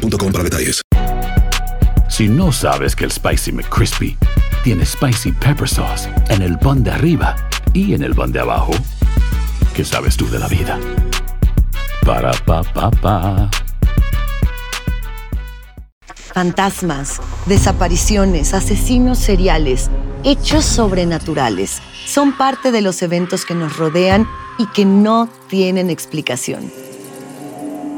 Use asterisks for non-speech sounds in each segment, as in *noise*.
para detalles. Si no sabes que el Spicy McCrispy tiene Spicy Pepper Sauce en el pan de arriba y en el pan de abajo, ¿qué sabes tú de la vida? Para, pa, pa, pa. Fantasmas, desapariciones, asesinos seriales, hechos sobrenaturales son parte de los eventos que nos rodean y que no tienen explicación.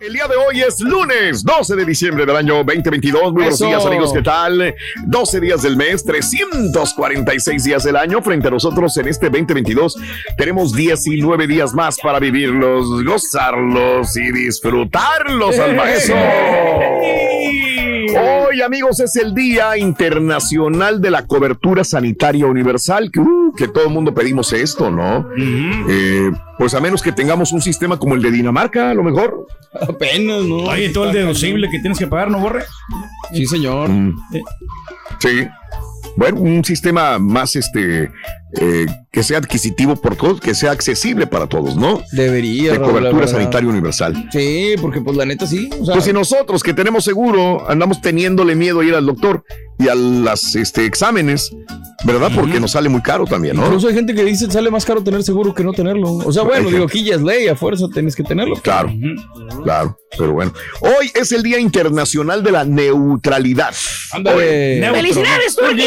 El día de hoy es lunes 12 de diciembre del año 2022. Muy buenos días, amigos. ¿Qué tal? 12 días del mes, 346 días del año. Frente a nosotros en este 2022 tenemos 19 días más para vivirlos, gozarlos y disfrutarlos al *laughs* máximo. Hoy, amigos, es el Día Internacional de la Cobertura Sanitaria Universal, que, uh, que todo el mundo pedimos esto, ¿no? Eh, pues a menos que tengamos un sistema como el de Dinamarca, a lo mejor. Apenas, ¿no? Oye, todo el deducible que tienes que pagar, ¿no, Borre? Sí, señor. Mm. Sí. Bueno, un sistema más este eh, que sea adquisitivo por todos, que sea accesible para todos, ¿no? Debería. De cobertura sanitaria universal. Sí, porque pues la neta sí. O sea, Pues si nosotros que tenemos seguro andamos teniéndole miedo a ir al doctor y a las este, exámenes, ¿verdad? Porque nos sale muy caro también, ¿no? Incluso hay gente que dice sale más caro tener seguro que no tenerlo. O sea, bueno, Hay digo, aquí ya es ley, a fuerza tienes que tenerlo. Claro, claro, pero bueno. Hoy es el Día Internacional de la Neutralidad. Ándale. Neutro. ¡Felicidades, Turki!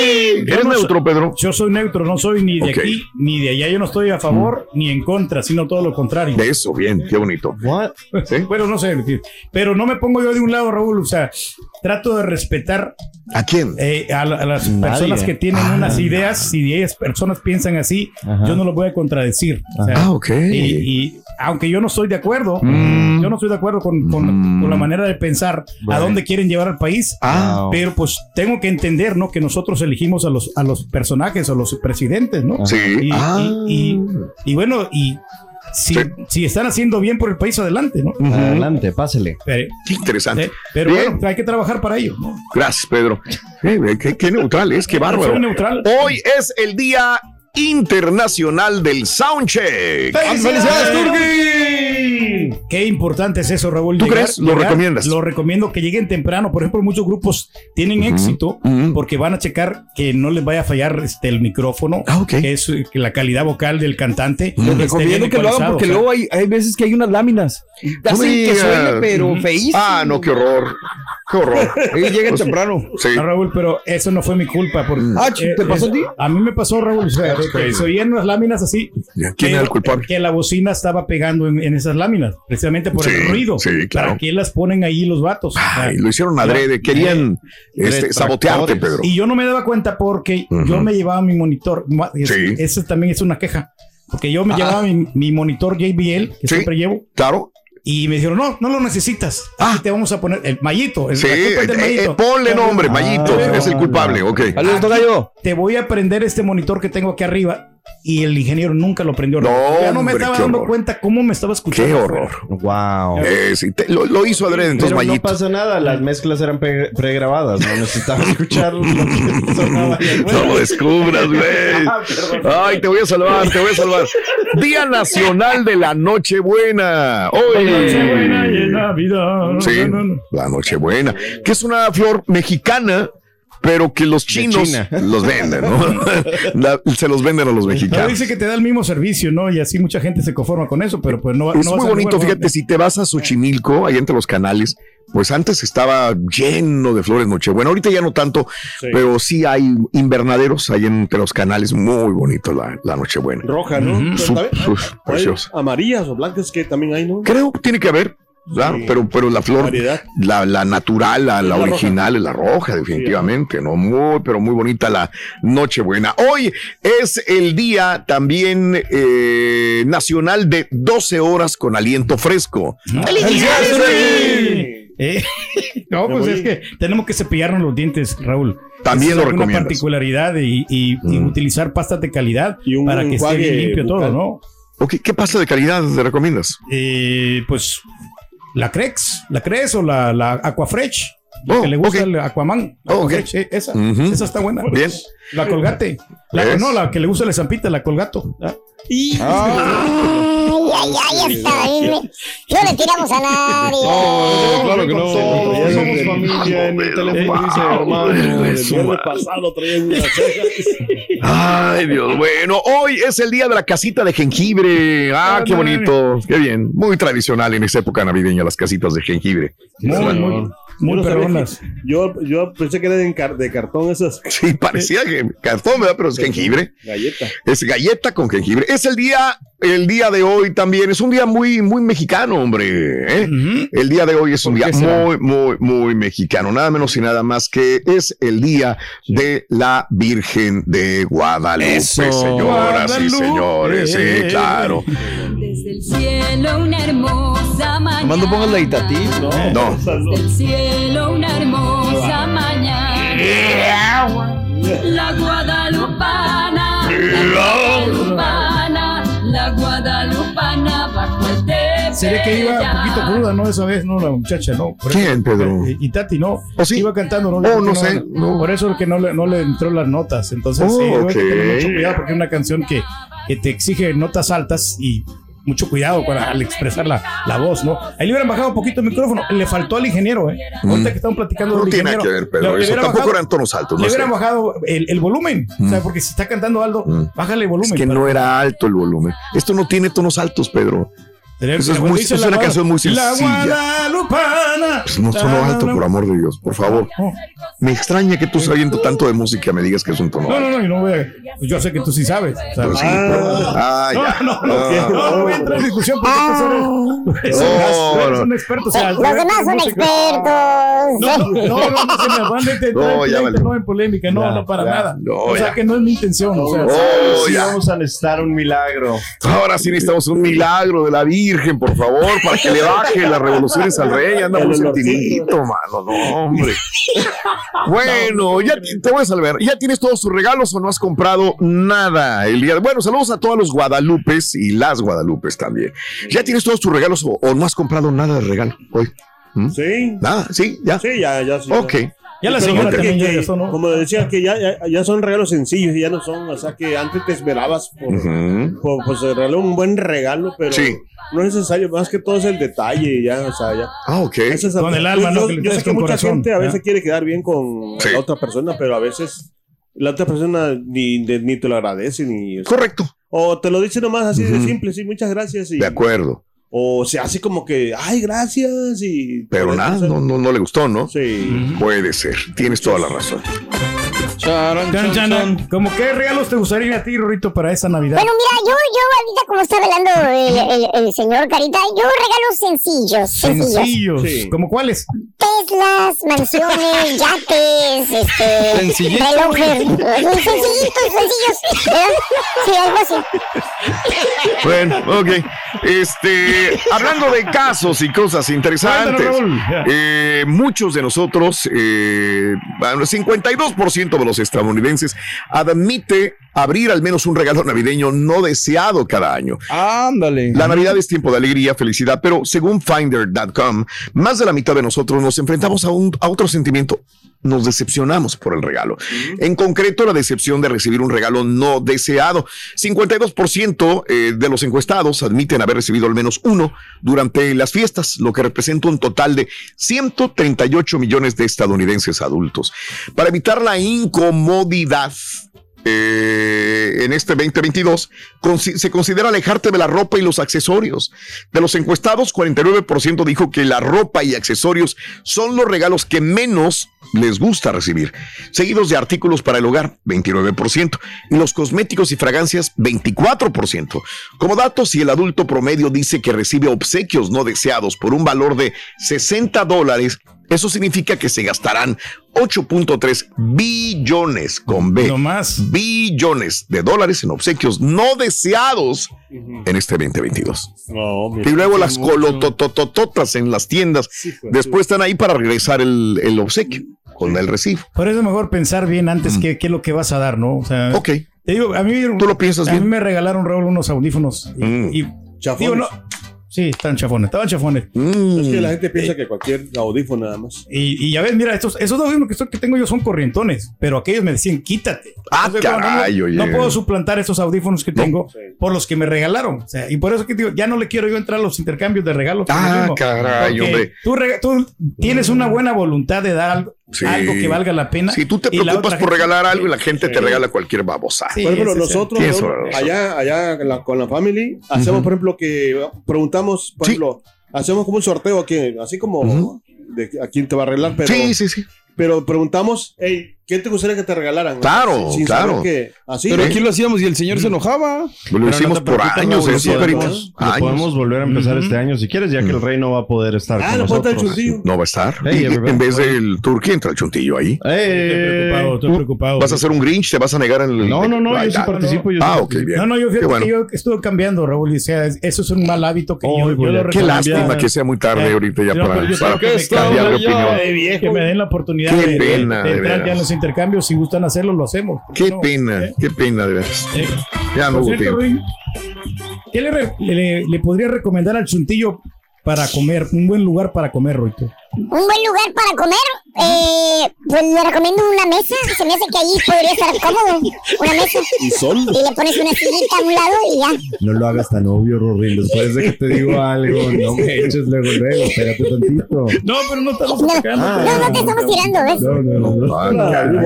¿Eres no neutro, Pedro? Yo soy neutro, no soy ni de Ok. aquí ni de allá. Yo no estoy a favor ni en contra, sino todo lo contrario. De eso, bien, qué bonito. ¿Sí? *laughs* Bueno, no sé, pero no me pongo yo de un lado, Raúl. O sea, trato de respetar ¿A quién? eh, a, la- a las Nadie. personas que tienen Ah. unas ideas. Si ellas personas piensan así, Ajá. yo no lo voy a contradecir. O sea, Ah, ok. y, y aunque yo no estoy de acuerdo, Mm. yo no estoy de acuerdo con, con- Mm. con la manera de pensar a dónde quieren llevar al país. Ah, Pero pues tengo que entender, ¿no? Que nosotros eligimos a los, a los personajes, a los presidentes, ¿no? sí. Y, Ah. y, y- y bueno, y si, Sí. si están haciendo bien por el país, adelante, ¿no? Adelante, pásele. Pero, Qué interesante. eh, pero Bien. bueno, hay que trabajar para ello, ¿no? Gracias, Pedro. Eh, qué, qué neutral es, qué bárbaro. Neutral. Hoy es el Día Internacional del Soundcheck. ¡Felicidades, Qué importante es eso, Raúl. ¿Tú crees? ¿Lo recomiendas? Lo recomiendo que lleguen temprano. Por ejemplo, muchos grupos tienen éxito porque van a checar que no les vaya a fallar este, el micrófono, Ah, ok. que es eh, que la calidad vocal del cantante. Les esté recomiendo que lo hagan porque o sea, luego hay, hay veces que hay unas láminas. No Hacen me que suene, pero feísimo. Ah, no, qué horror. Qué horror. *laughs* Y lleguen temprano. Sí. No, Raúl, pero eso no fue mi culpa. Porque, Ah, ¿te pasó a ti? A mí me pasó, Raúl. O sea, que se oían unas láminas así. ¿Quién pero era el culpable? Que la bocina estaba pegando en, en esas láminas, precisamente por Sí, el ruido. sí, claro. ¿Para qué las ponen ahí los vatos? Ay, lo hicieron adrede. Querían este, sabotearte, Pedro. y yo no me daba cuenta porque yo me llevaba mi monitor. Sí. Eso también es una queja. Porque yo me llevaba mi, mi monitor JBL, que Sí. siempre llevo, Claro. y me dijeron, no, no lo necesitas. Ah. Aquí te vamos a poner el mallito. el- Sí, la culpa es del eh, eh, mallito. ponle nombre, Mayito. Ah, es el culpable, ok. Saludos, te voy a prender este monitor que tengo aquí arriba y el ingeniero nunca lo prendió. No, ya no me hombre, estaba dando horror. cuenta cómo me estaba escuchando. Qué horror. Wow. Eh, sí, te- lo, lo hizo adrede entonces Pero no pasa nada, las mezclas eran pre- pregrabadas, no necesitaba *laughs* escuchar lo que sonaba. No lo *laughs* descubras, güey. *laughs* Ah. Ay, te voy a salvar, te voy a salvar. Día Nacional de la Nochebuena. Hoy. Nochebuena y en Navidad. Sí, No, no, no. la Nochebuena, que es una flor mexicana, pero que los chinos *laughs* los venden, ¿no? *laughs* La- se los venden a los Pero mexicanos. dice que te da el mismo servicio, ¿no? Y así mucha gente se conforma con eso, pero pues no, Es no va a muy ser bonito, fíjate, si te vas a Xochimilco, ahí entre los canales, pues antes estaba lleno de flores Nochebuena, ahorita ya no tanto, pero sí hay invernaderos ahí entre los canales, muy bonito la, la Nochebuena. Roja, ¿no? Pero hay preciosa. Amarillas o blancas que también hay, ¿no? Creo que tiene que haber, pero, pero la flor, la, la natural, la, la la original es la roja, definitivamente, ¿no? Muy, pero muy bonita la Nochebuena. Hoy es el día también eh, nacional de 12 horas con aliento fresco. ¡Felicidades! Eh, *laughs* no, pues es que tenemos que cepillarnos los dientes, Raúl. También Esa lo es una particularidad y, y- y Mm. utilizar pastas de calidad Y un para que esté bien limpio todo. ¿no? ¿Qué pasta de calidad te recomiendas? Eh, pues la Crex, la Crex o la, la Aquafresh. La Oh, que le gusta ok. el Aquaman. Oh, eh, esa, esa está buena. Bien. La Colgate. No, la que le gusta la zampita, la Colgato. ¿Ah? Ay, ay, ay, *laughs* me- No le tiramos a nadie. No, claro que no. Todos Ya somos familia. En el teléfono dice, hermano, el viernes pasado traía cejas. Ay, Dios. Bueno, hoy es el día de la casita de jengibre. Ah, qué bonito. Qué bien. Muy tradicional en esa época navideña, las casitas de jengibre. Muy, muy no sabía perronas. Yo, yo pensé que eran de, car- de cartón esas *laughs* Sí, parecía que cartón, ¿verdad? Pero es jengibre. galletas. Es galleta con jengibre. Es el día, el día de hoy también. Es un día muy, muy mexicano, hombre. ¿eh? El día de hoy es un ¿Por día muy, muy, muy mexicano. Nada menos y nada más que es el día de la Virgen de Guadalupe, Eso. señoras y señores. Sí, claro. Desde el cielo una hermosa mañana. No pongas la Itatí. No, No. no. Del cielo una hermosa mañana. La guadalupana, la guadalupana, la guadalupana bajo el tepe. Sería que iba un poquito cruda, ¿no? Esa vez, ¿no? La muchacha, ¿no? Por ¿Quién, eso- Pedro? eh, Y Tati, ¿no? ¿Oh, sí? Iba cantando, ¿no? Oh, no sé, no. Por eso que no le, no le entró las notas. Entonces, Oh, sí, hay que tener mucho cuidado porque es una canción que, que te exige notas altas y mucho cuidado para, al expresar la, la voz, ¿no? Ahí le hubieran bajado un poquito el micrófono. Le faltó al ingeniero, ¿eh? Ahorita que estamos platicando Mm. No del tiene nada ingeniero. que ver, Pedro. le- le Eso tampoco bajado- eran tonos altos. Le No sé. hubieran bajado el, el volumen. O sea, porque si está cantando Aldo, Mm. bájale el volumen. Es que no era alto el volumen. Esto no tiene tonos altos, Pedro. Eso es muy- es la una guada- canción muy La sencilla. Guadalupana. Pues no sonó alto, por amor de Dios, por favor. No, Me extraña que tú sabiendo tanto de música me digas que es un tono no, alto. no, no, no voy a- pues yo sé que tú sí sabes. o sea, Pues sí, pero- ah, no, ya. no, no, no, no voy a entrar en discusión porque tú eres, eres un- No, no. experto. o sea, Los demás son música- expertos. No, no, no, no, no se me van de entrar No, en ya pleito, vale. no en polémica, no, Ya, no para ya. nada. No, o sea ya. que no es mi intención. O sea, Oh, Sí, ya. vamos a necesitar un milagro. Ahora sí necesitamos un milagro de la Virgen, por favor, para que le baje las revoluciones al rey. Anda muy sentidito, mano. No, hombre. Bueno, ya te te voy a salvar. ¿Ya tienes todos tus regalos o no has comprado nada el día de... Bueno, saludos a todos los Guadalupes y las Guadalupes también. ¿Ya tienes todos tus regalos o, o no has comprado nada de regalo hoy? Sí, Nada, sí, ya. sí, ya, ya. Sí, Ok. ya la Pero señora también que- ya. Como decía, que ya, ya, ya son regalos sencillos y ya no son, o sea, que antes te esperabas por, pues, regalar un buen regalo, pero Sí. no es necesario, más que todo es el detalle, ya, o sea, ya. Ah, ok. Es- Con el alma, yo, ¿no? Yo sé que mucha corazón, gente a veces ¿ya? quiere quedar bien con Sí. la otra persona, pero a veces la otra persona ni, de- ni te lo agradece, ni, o, sea, Correcto. o te lo dice nomás así de simple, sí, muchas gracias. Y, De acuerdo. O se hace como que, ay, gracias, y... Pero nada, no, no, no le gustó, ¿no? Sí. Puede ser. Tienes toda la razón. Charan, Chan, chan, chan, chan. ¿Cómo qué regalos te gustaría a ti, Rorito, para esa Navidad? Bueno, mira, yo, yo ahorita como está hablando el, el- el señor Carita, yo regalos sencillos, sencillos. Sencillos. Sí. ¿Cómo cuáles? Teslas, mansiones, *laughs* yates, este, Sencillitos. relojes, sencillitos, sencillos. Sí, algo así. Bueno, ok. Este, hablando de casos y cosas interesantes, eh, muchos de nosotros, eh, bueno, 52% de los estadounidenses admite abrir al menos un regalo navideño no deseado cada año. Ándale. La Navidad es tiempo de alegría, felicidad, pero según Finder.com, más de la mitad de nosotros nos enfrentamos a, un, a otro sentimiento. Nos decepcionamos por el regalo. En concreto, la decepción de recibir un regalo no deseado. 52% eh, de los encuestados admiten haber recibido al menos uno durante las fiestas, lo que representa un total de 138 millones de estadounidenses adultos. Para evitar la incomodidad, eh, en este 2022 consi- se considera alejarte de la ropa y los accesorios. De los encuestados, 49% dijo que la ropa y accesorios son los regalos que menos les gusta recibir, seguidos de artículos para el hogar, 29%, y los cosméticos y fragancias, 24%. Como dato, si el adulto promedio dice que recibe obsequios no deseados por un valor de 60 dólares, eso significa que se gastarán 8.3 billones con B. No más. Billones de dólares en obsequios no deseados en este 2022. No, Y luego las colotototototas en las tiendas. Después están ahí para regresar el, el obsequio con el recibo. Por eso es mejor pensar bien antes qué, qué es lo que vas a dar, ¿no? O sea. Ok. te digo, a mí, Tú lo piensas a mí me regalaron Raúl unos audífonos y, Mm. y- Chafones. digo, no, sí, están chafones, estaban chafones. Mm. Es que la gente piensa que cualquier audífono nada más. Y, y ya ves, mira, estos, esos audífonos que, estoy- que tengo yo son corrientones, pero aquellos me decían, quítate. Ah, Entonces, caray, no, oye. no puedo suplantar esos audífonos que tengo por los que me regalaron. O sea, y por eso que digo, ya no le quiero yo entrar a los intercambios de regalos. Ah, caray, hombre. Tú, tú tienes una buena voluntad de dar algo, Sí. algo que valga la pena. Si tú te preocupas por regalar algo y la gente te regala cualquier babosa. Sí, por ejemplo, nosotros allá, allá con la, con la family hacemos, por ejemplo, que preguntamos, por Sí. ejemplo, hacemos como un sorteo que, así como de a quién te va a arreglar, pero, sí, sí, sí. pero preguntamos, hey, ¿qué te gustaría que te regalaran? Claro, Sin claro. saber que así. Pero aquí lo hacíamos y el señor se enojaba. Lo Pero hicimos no por años, Raúl, eso, podemos- Años. podemos volver a empezar este año si quieres, ya que el rey no va a poder estar Ah, con no puede estar el nosotros. chuntillo. No va a estar. Hey, Y everybody. en vez del turqui entra el chuntillo ahí. Estoy ¡Eh! preocupado, estoy preocupado. ¿Vas a hacer un Grinch? ¿Te vas a negar en el.? No, no, no, yo sí ah, participo. yo Ah, ok, bien. No, no, yo fíjate bueno. que yo estuve cambiando, Raúl. y, O sea, eso es un mal hábito que Oh, yo, lo qué lástima que sea muy tarde Eh, ahorita ya para, cambiar de opinión. que me den la oportunidad Qué de, entrar ya en los intercambios. Si gustan hacerlo, lo hacemos. ¿Por qué no? pena, Eh, qué pena, de veras. eh, Ya no hubo cierto, ¿Qué le- le podría recomendar al chuntillo para comer? Un buen lugar para comer, Roito. Un buen lugar para comer, eh, pues le recomiendo una mesa. Se me hace que allí podría estar cómodo. Una mesa. Y sol. Y le pones una sillita a un lado y ya. No lo hagas tan obvio, Rorín. Después de que te digo algo, no me eches luego, luego. Espérate tantito. No, pero no estamos No, atacando. Ah, no, no te estamos tirando, ¿ves? No, no, no. no. Ah, ¿no?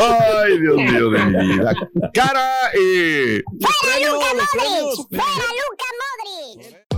Ay, Dios mío de mi vida. *laughs* Cara, eh, ¡Fuera Luca Modric! ¡Fuera Luca Modric!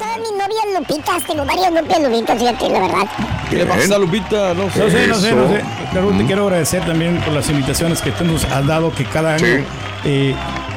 A todas mis novias lupitas, tengo varias novias lupitas, fíjate, la verdad. ¿Qué le pasa, Lupita? No sé. No sé, no sé, no sé. Eso. Raúl, te quiero agradecer también por las invitaciones que tú nos has dado, que cada año. Sí. eh,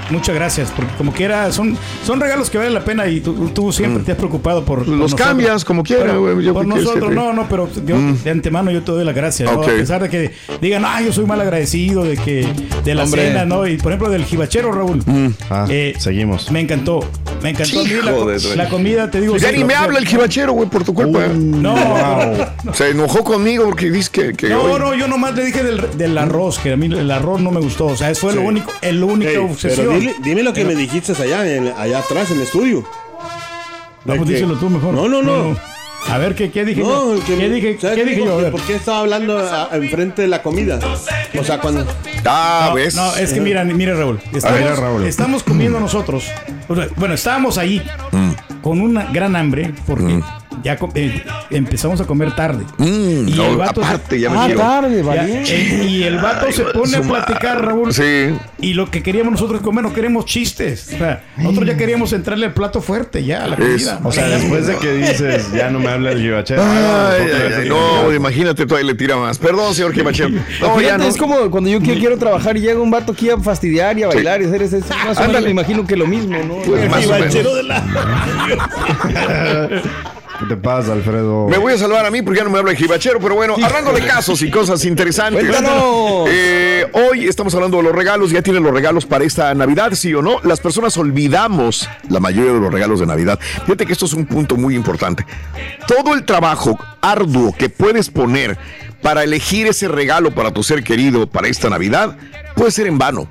muchas gracias, porque como quiera, son, son regalos que valen la pena y tú, tú siempre te has preocupado por. por Los nosotros. cambias como quiera, güey, yo Por que nosotros, no, no, pero yo, de antemano yo te doy las gracias. ¿no? Ok. A pesar de que digan, ah, yo soy mal agradecido de que de la Hombre. cena, ¿no? Y por ejemplo, del jibachero, Raúl. Ah, Eh, seguimos. Me encantó. Me encantó a mí la, Hijo de- la comida, te digo. ya ni me habla el jibachero, güey, por tu culpa. No, Se enojó conmigo porque dice que. que No, hoy- no, yo nomás le dije del, del arroz, que a mí el arroz no me gustó. O sea, eso fue lo único, el único Ey, obsesión. pero dile, dime lo que me dijiste allá, en- allá atrás en el estudio. Vamos, De que- díselo tú mejor. No, no, no. A ver, ¿qué, qué dije No, yo? que- ¿Qué dije, ¿sabes ¿qué dije por yo? ¿Por qué estaba hablando a- a- enfrente de la comida? O sea, cuando. Ah, No, ¿ves? no, es que mira, mira, Raúl. Estamos, ver, Raúl. estamos comiendo nosotros. Bueno, estábamos ahí. con una gran hambre porque ya eh, empezamos a comer tarde. Mm, y no, el vato aparte, se, ya me Ah, tarde, Ya, valiente. Eh, y el vato Ay, se de pone a platicar, Raúl. Sí. Y lo que queríamos nosotros comer, no queremos chistes. O sea, nosotros ya queríamos entrarle al plato fuerte, ya, a la comida. O sea, después de que dices, ya no me habla el gibachero. Ay, ay, ay, no, imagínate, todavía le tira más. Perdón, señor Gibachero. *laughs* No, ya no. es como cuando yo quiero, quiero trabajar y llega un vato aquí a fastidiar y a bailar y hacer eso. Más o menos Ándale. me imagino que lo mismo, ¿no? Pues más o menos. *laughs* *laughs* ¿Qué te pasa, Alfredo? Me voy a salvar a mí porque ya no me habla el jibachero, pero bueno, hablando de casos y cosas interesantes. Eh, hoy estamos hablando de los regalos, ya tienen los regalos para esta Navidad, sí o no. Las personas olvidamos la mayoría de los regalos de Navidad. Fíjate que esto es un punto muy importante. Todo el trabajo arduo que puedes poner para elegir ese regalo para tu ser querido para esta Navidad puede ser en vano.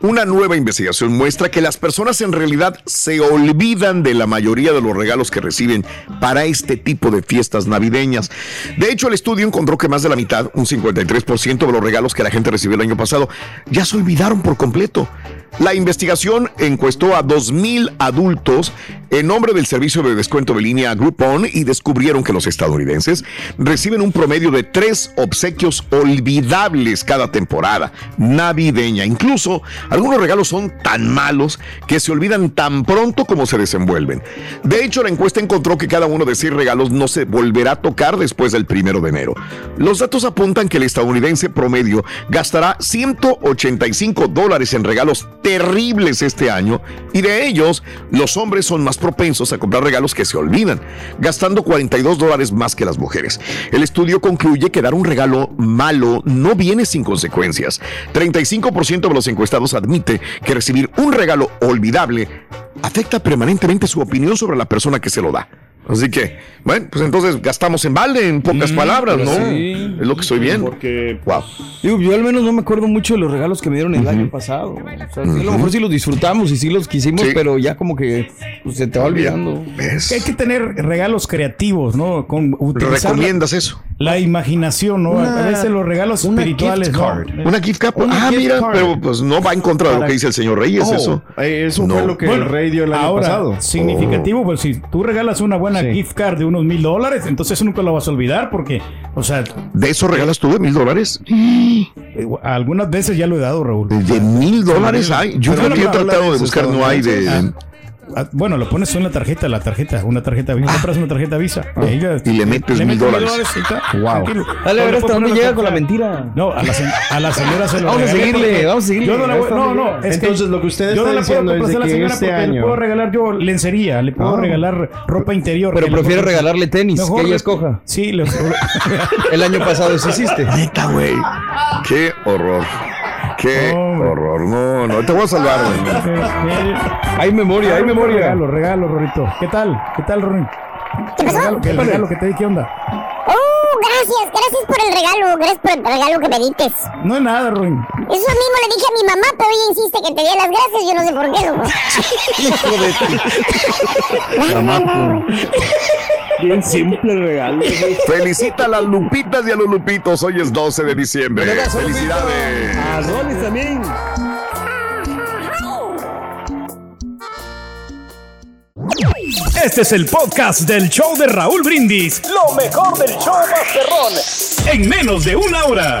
Una nueva investigación muestra que las personas en realidad se olvidan de la mayoría de los regalos que reciben para este tipo de fiestas navideñas. De hecho, el estudio encontró que más de la mitad, un 53% de los regalos que la gente recibió el año pasado, ya se olvidaron por completo. La investigación encuestó a 2.000 adultos en nombre del servicio de descuento de línea Groupon y descubrieron que los estadounidenses reciben un promedio de tres obsequios olvidables cada temporada navideña. Incluso algunos regalos son tan malos que se olvidan tan pronto como se desenvuelven. De hecho, la encuesta encontró que cada uno de seis regalos no se volverá a tocar después del primero de enero. Los datos apuntan que el estadounidense promedio gastará 185 dólares en regalos terribles este año y de ellos los hombres son más propensos a comprar regalos que se olvidan, gastando 42 dólares más que las mujeres. El estudio concluye que dar un regalo malo no viene sin consecuencias. 35% de los encuestados admite que recibir un regalo olvidable afecta permanentemente su opinión sobre la persona que se lo da. Así que, bueno, pues entonces gastamos en balde, en pocas palabras, ¿no? sí. Es lo que estoy viendo. Porque Wow. Digo, yo al menos no me acuerdo mucho de los regalos que me dieron el año pasado. O sea, sí, a lo mejor sí los disfrutamos y sí los quisimos, Sí. pero ya como que pues, se te va olvidando. ¿Ves? Que hay que tener regalos creativos, ¿no? Con utilizar la, ¿Recomiendas eso? la imaginación, ¿no? a veces los regalos una espirituales, gift ¿no? card. Una gift card. Una ah, gift mira, card. pero pues no va en contra de lo que dice el señor Reyes, Oh, eso. eh, eso No. fue lo que el rey dio el año ahora, pasado. significativo, pues si tú regalas una buena Sí. gift card de unos mil dólares, entonces nunca lo vas a olvidar porque, o sea, ¿De eso regalas tú de mil dólares? eh, algunas veces ya lo he dado, Raúl. ¿De mil dólares hay? Yo que he no, tratado de buscar, no hay de... Ah, ah, bueno, lo pones en la tarjeta, la tarjeta, una tarjeta Visa, compras una tarjeta Visa y, ahí ya- Ah. Y le metes mil dólares. y Wow. tranquilo. Dale, a ver hasta le dónde llega con la mentira. No, a la, se- a la señora se lo Vamos a seguirle, porque- vamos a seguirle. Yo no, la voy- no, no, es que Entonces, lo que usted yo no está la puedo diciendo es de complacer a la que señora este porque le año- puedo regalar yo lencería, le puedo Ah. regalar ropa interior. Pero le puedo- regalarle tenis, Mejor que ella le- escoja. Sí, le- *laughs* El año pasado eso hiciste. Neta, güey. Qué horror. Qué Hombre. horror. No, no, te voy a salvar, güey. Hay memoria, hay memoria. Regalo, regalo, Rorito. ¿Qué tal? ¿Qué tal, Rorín? ¿Qué regalo, qué regalo que te di? ¿Qué onda? Oh, gracias, gracias por el regalo, gracias por el regalo que me dites. No es nada, Rorín. Eso mismo le dije a mi mamá, pero ella insiste que te dé las gracias, yo no sé por qué, loco. *laughs* *laughs* bien simple el regalo. Felicita a las lupitas y a los lupitos. Hoy es 12 de diciembre. Felicidades. A Rolis también. Este es el podcast del show de Raúl Brindis. Lo mejor del show Masterrón. En menos de una hora.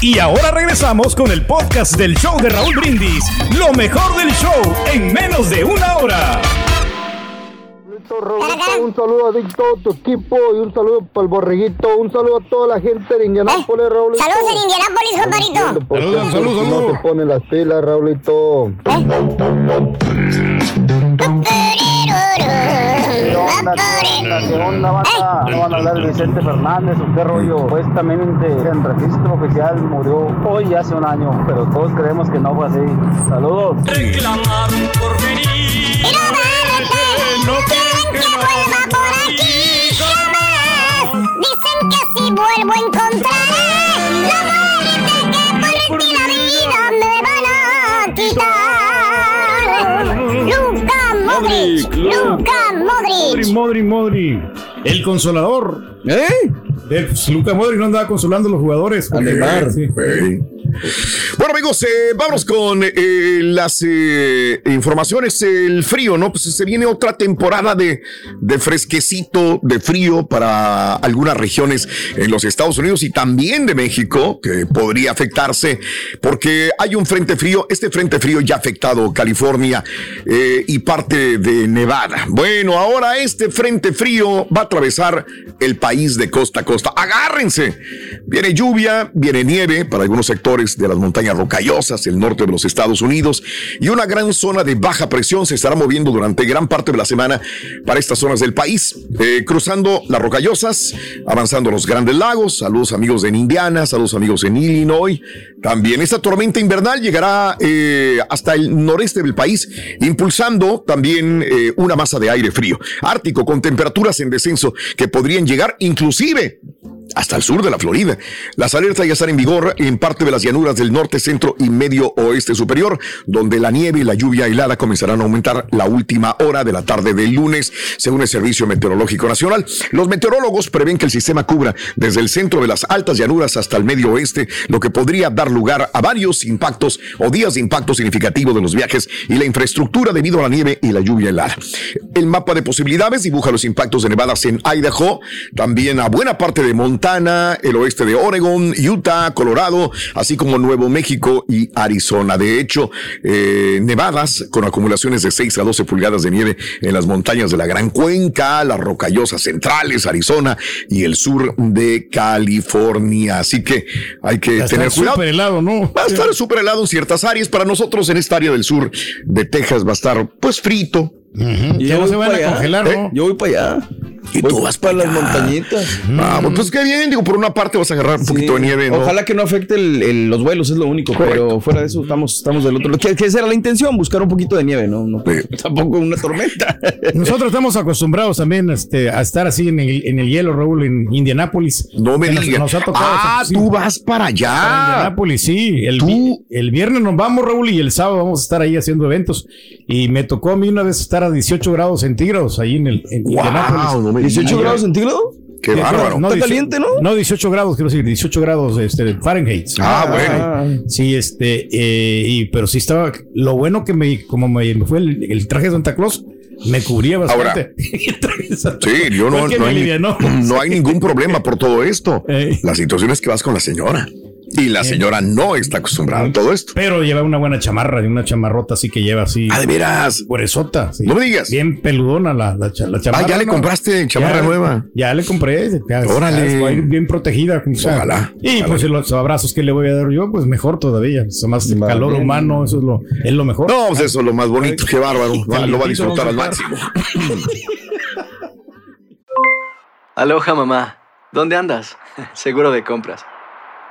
Y ahora regresamos con el podcast del show de Raúl Brindis. Lo mejor del show en menos de una hora. Un saludo a todo tu equipo y un saludo para el borreguito. Un saludo a toda la gente de Indianápolis, Raúlito. Saludos en Indianápolis, compadrito. ¿Por qué Saludos, saludos, No saludos. se ponen las pilas, Raulito. ¿Qué onda? ¿Qué onda? ¿Qué? No van a hablar de Vicente Fernández o qué rollo. Supuestamente en registro oficial murió hoy hace un año, pero todos creemos que no fue así. Saludos. Reclamaron por venir. Pero no quieren que vuelva por aquí jamás. Dicen que si vuelvo encontraré la muerte que por ti la vida me van a quitar. Luka Modric, Luka Modri, Modric. Modri, Modri. El consolador. ¿Eh? De, pues, Luka Modri no andaba consolando a los jugadores. porque- Neymar. Sí. Bueno, amigos, eh, vamos con eh, las eh, informaciones. El frío, ¿no? Pues se viene otra temporada de, fresquecito, de frío para algunas regiones en los Estados Unidos y también de México, que podría afectarse porque hay un frente frío. Este frente frío ya ha afectado California eh, y parte de Nevada. Bueno, ahora este frente frío va a atravesar el país de costa a costa. Agárrense. Viene lluvia, viene nieve para algunos sectores de las montañas rocallosas, el norte de los Estados Unidos, y una gran zona de baja presión se estará moviendo durante gran parte de la semana para estas zonas del país, eh, cruzando las rocallosas, avanzando los grandes lagos. Saludos amigos en Indiana, saludos amigos en Illinois. También esta tormenta invernal llegará eh, hasta el noreste del país, impulsando también eh, una masa de aire frío, ártico, con temperaturas en descenso que podrían llegar inclusive hasta el sur de la Florida. Las alertas ya están en vigor en parte de las llanuras del norte, centro y medio oeste superior, donde la nieve y la lluvia helada comenzarán a aumentar la última hora de la tarde del lunes, según el Servicio Meteorológico Nacional. Los meteorólogos prevén que el sistema cubra desde el centro de las altas llanuras hasta el medio oeste, lo que podría dar lugar a varios impactos o días de impacto significativo de los viajes y la infraestructura debido a la nieve y la lluvia helada. El mapa de posibilidades dibuja los impactos de nevadas en Idaho, también a buena parte de Montana, el oeste de Oregon, Utah, Colorado, así como Nuevo México y Arizona. De hecho, eh, nevadas con acumulaciones de 6 a 12 pulgadas de nieve en las montañas de la Gran Cuenca, las rocallosas centrales, Arizona y el sur de California. Así que hay que Ya tener cuidado. súper helado, ¿no? Va a estar súper helado en ciertas áreas. Para nosotros en esta área del sur de Texas va a estar pues frito. Y Ya no se van a allá. congelar, ¿Eh? ¿no? Yo voy para allá. Y Voy tú vas para para las montañitas. Ah, pues, pues qué bien. Digo, por una parte vas a agarrar un poquito de nieve, ¿no? Ojalá que no afecte el- el- los vuelos, es lo único. Pero fuera de eso, estamos, estamos del otro lado. Que, que esa era la intención, buscar un poquito de nieve, ¿no? no *laughs* tampoco una tormenta. *laughs* Nosotros estamos acostumbrados también este, a estar así en el, en el hielo, Raúl, en Indianápolis. No me nos- digas. nos ha tocado, Ah, sí. tú vas para allá. Para Indianápolis, sí. El, el viernes nos vamos, Raúl, y el sábado vamos a estar ahí haciendo eventos. Y me tocó a mí una vez estar a 18 grados centígrados ahí en, el, en Indianápolis. no me 18 digas. grados centígrados. Qué bárbaro. No, Está 18 caliente, ¿no? No, 18 grados, quiero decir, 18 grados este, Fahrenheit. Ah, bueno. Sí, este, eh, y, pero sí estaba, lo bueno que me, como me, me fue el, el traje de Santa Claus, me cubría bastante. *laughs* Santa Sí, yo no, no hay, *laughs* no hay ningún problema por todo esto. Ey. La situación es que vas con la señora. Y la señora no está acostumbrada a todo esto. Pero lleva una buena chamarra, una chamarrota así que lleva así. Ah, de veras. Sí. No me digas. Bien peludona la, la, cha- la chamarra. Ah, ya le ¿no? compraste chamarra Ya- nueva. Ya le compré. Ya, Órale. ya bien protegida. o sea, Ojalá, Y ojalá. pues los abrazos que le voy a dar yo, pues mejor todavía. Es más Va calor bien. humano, eso es lo, es lo mejor. No, pues eso es lo más bonito. Qué bárbaro. Va- Lo va a disfrutar al máximo. *laughs* Aloha mamá, ¿dónde andas? *laughs* Seguro de compras.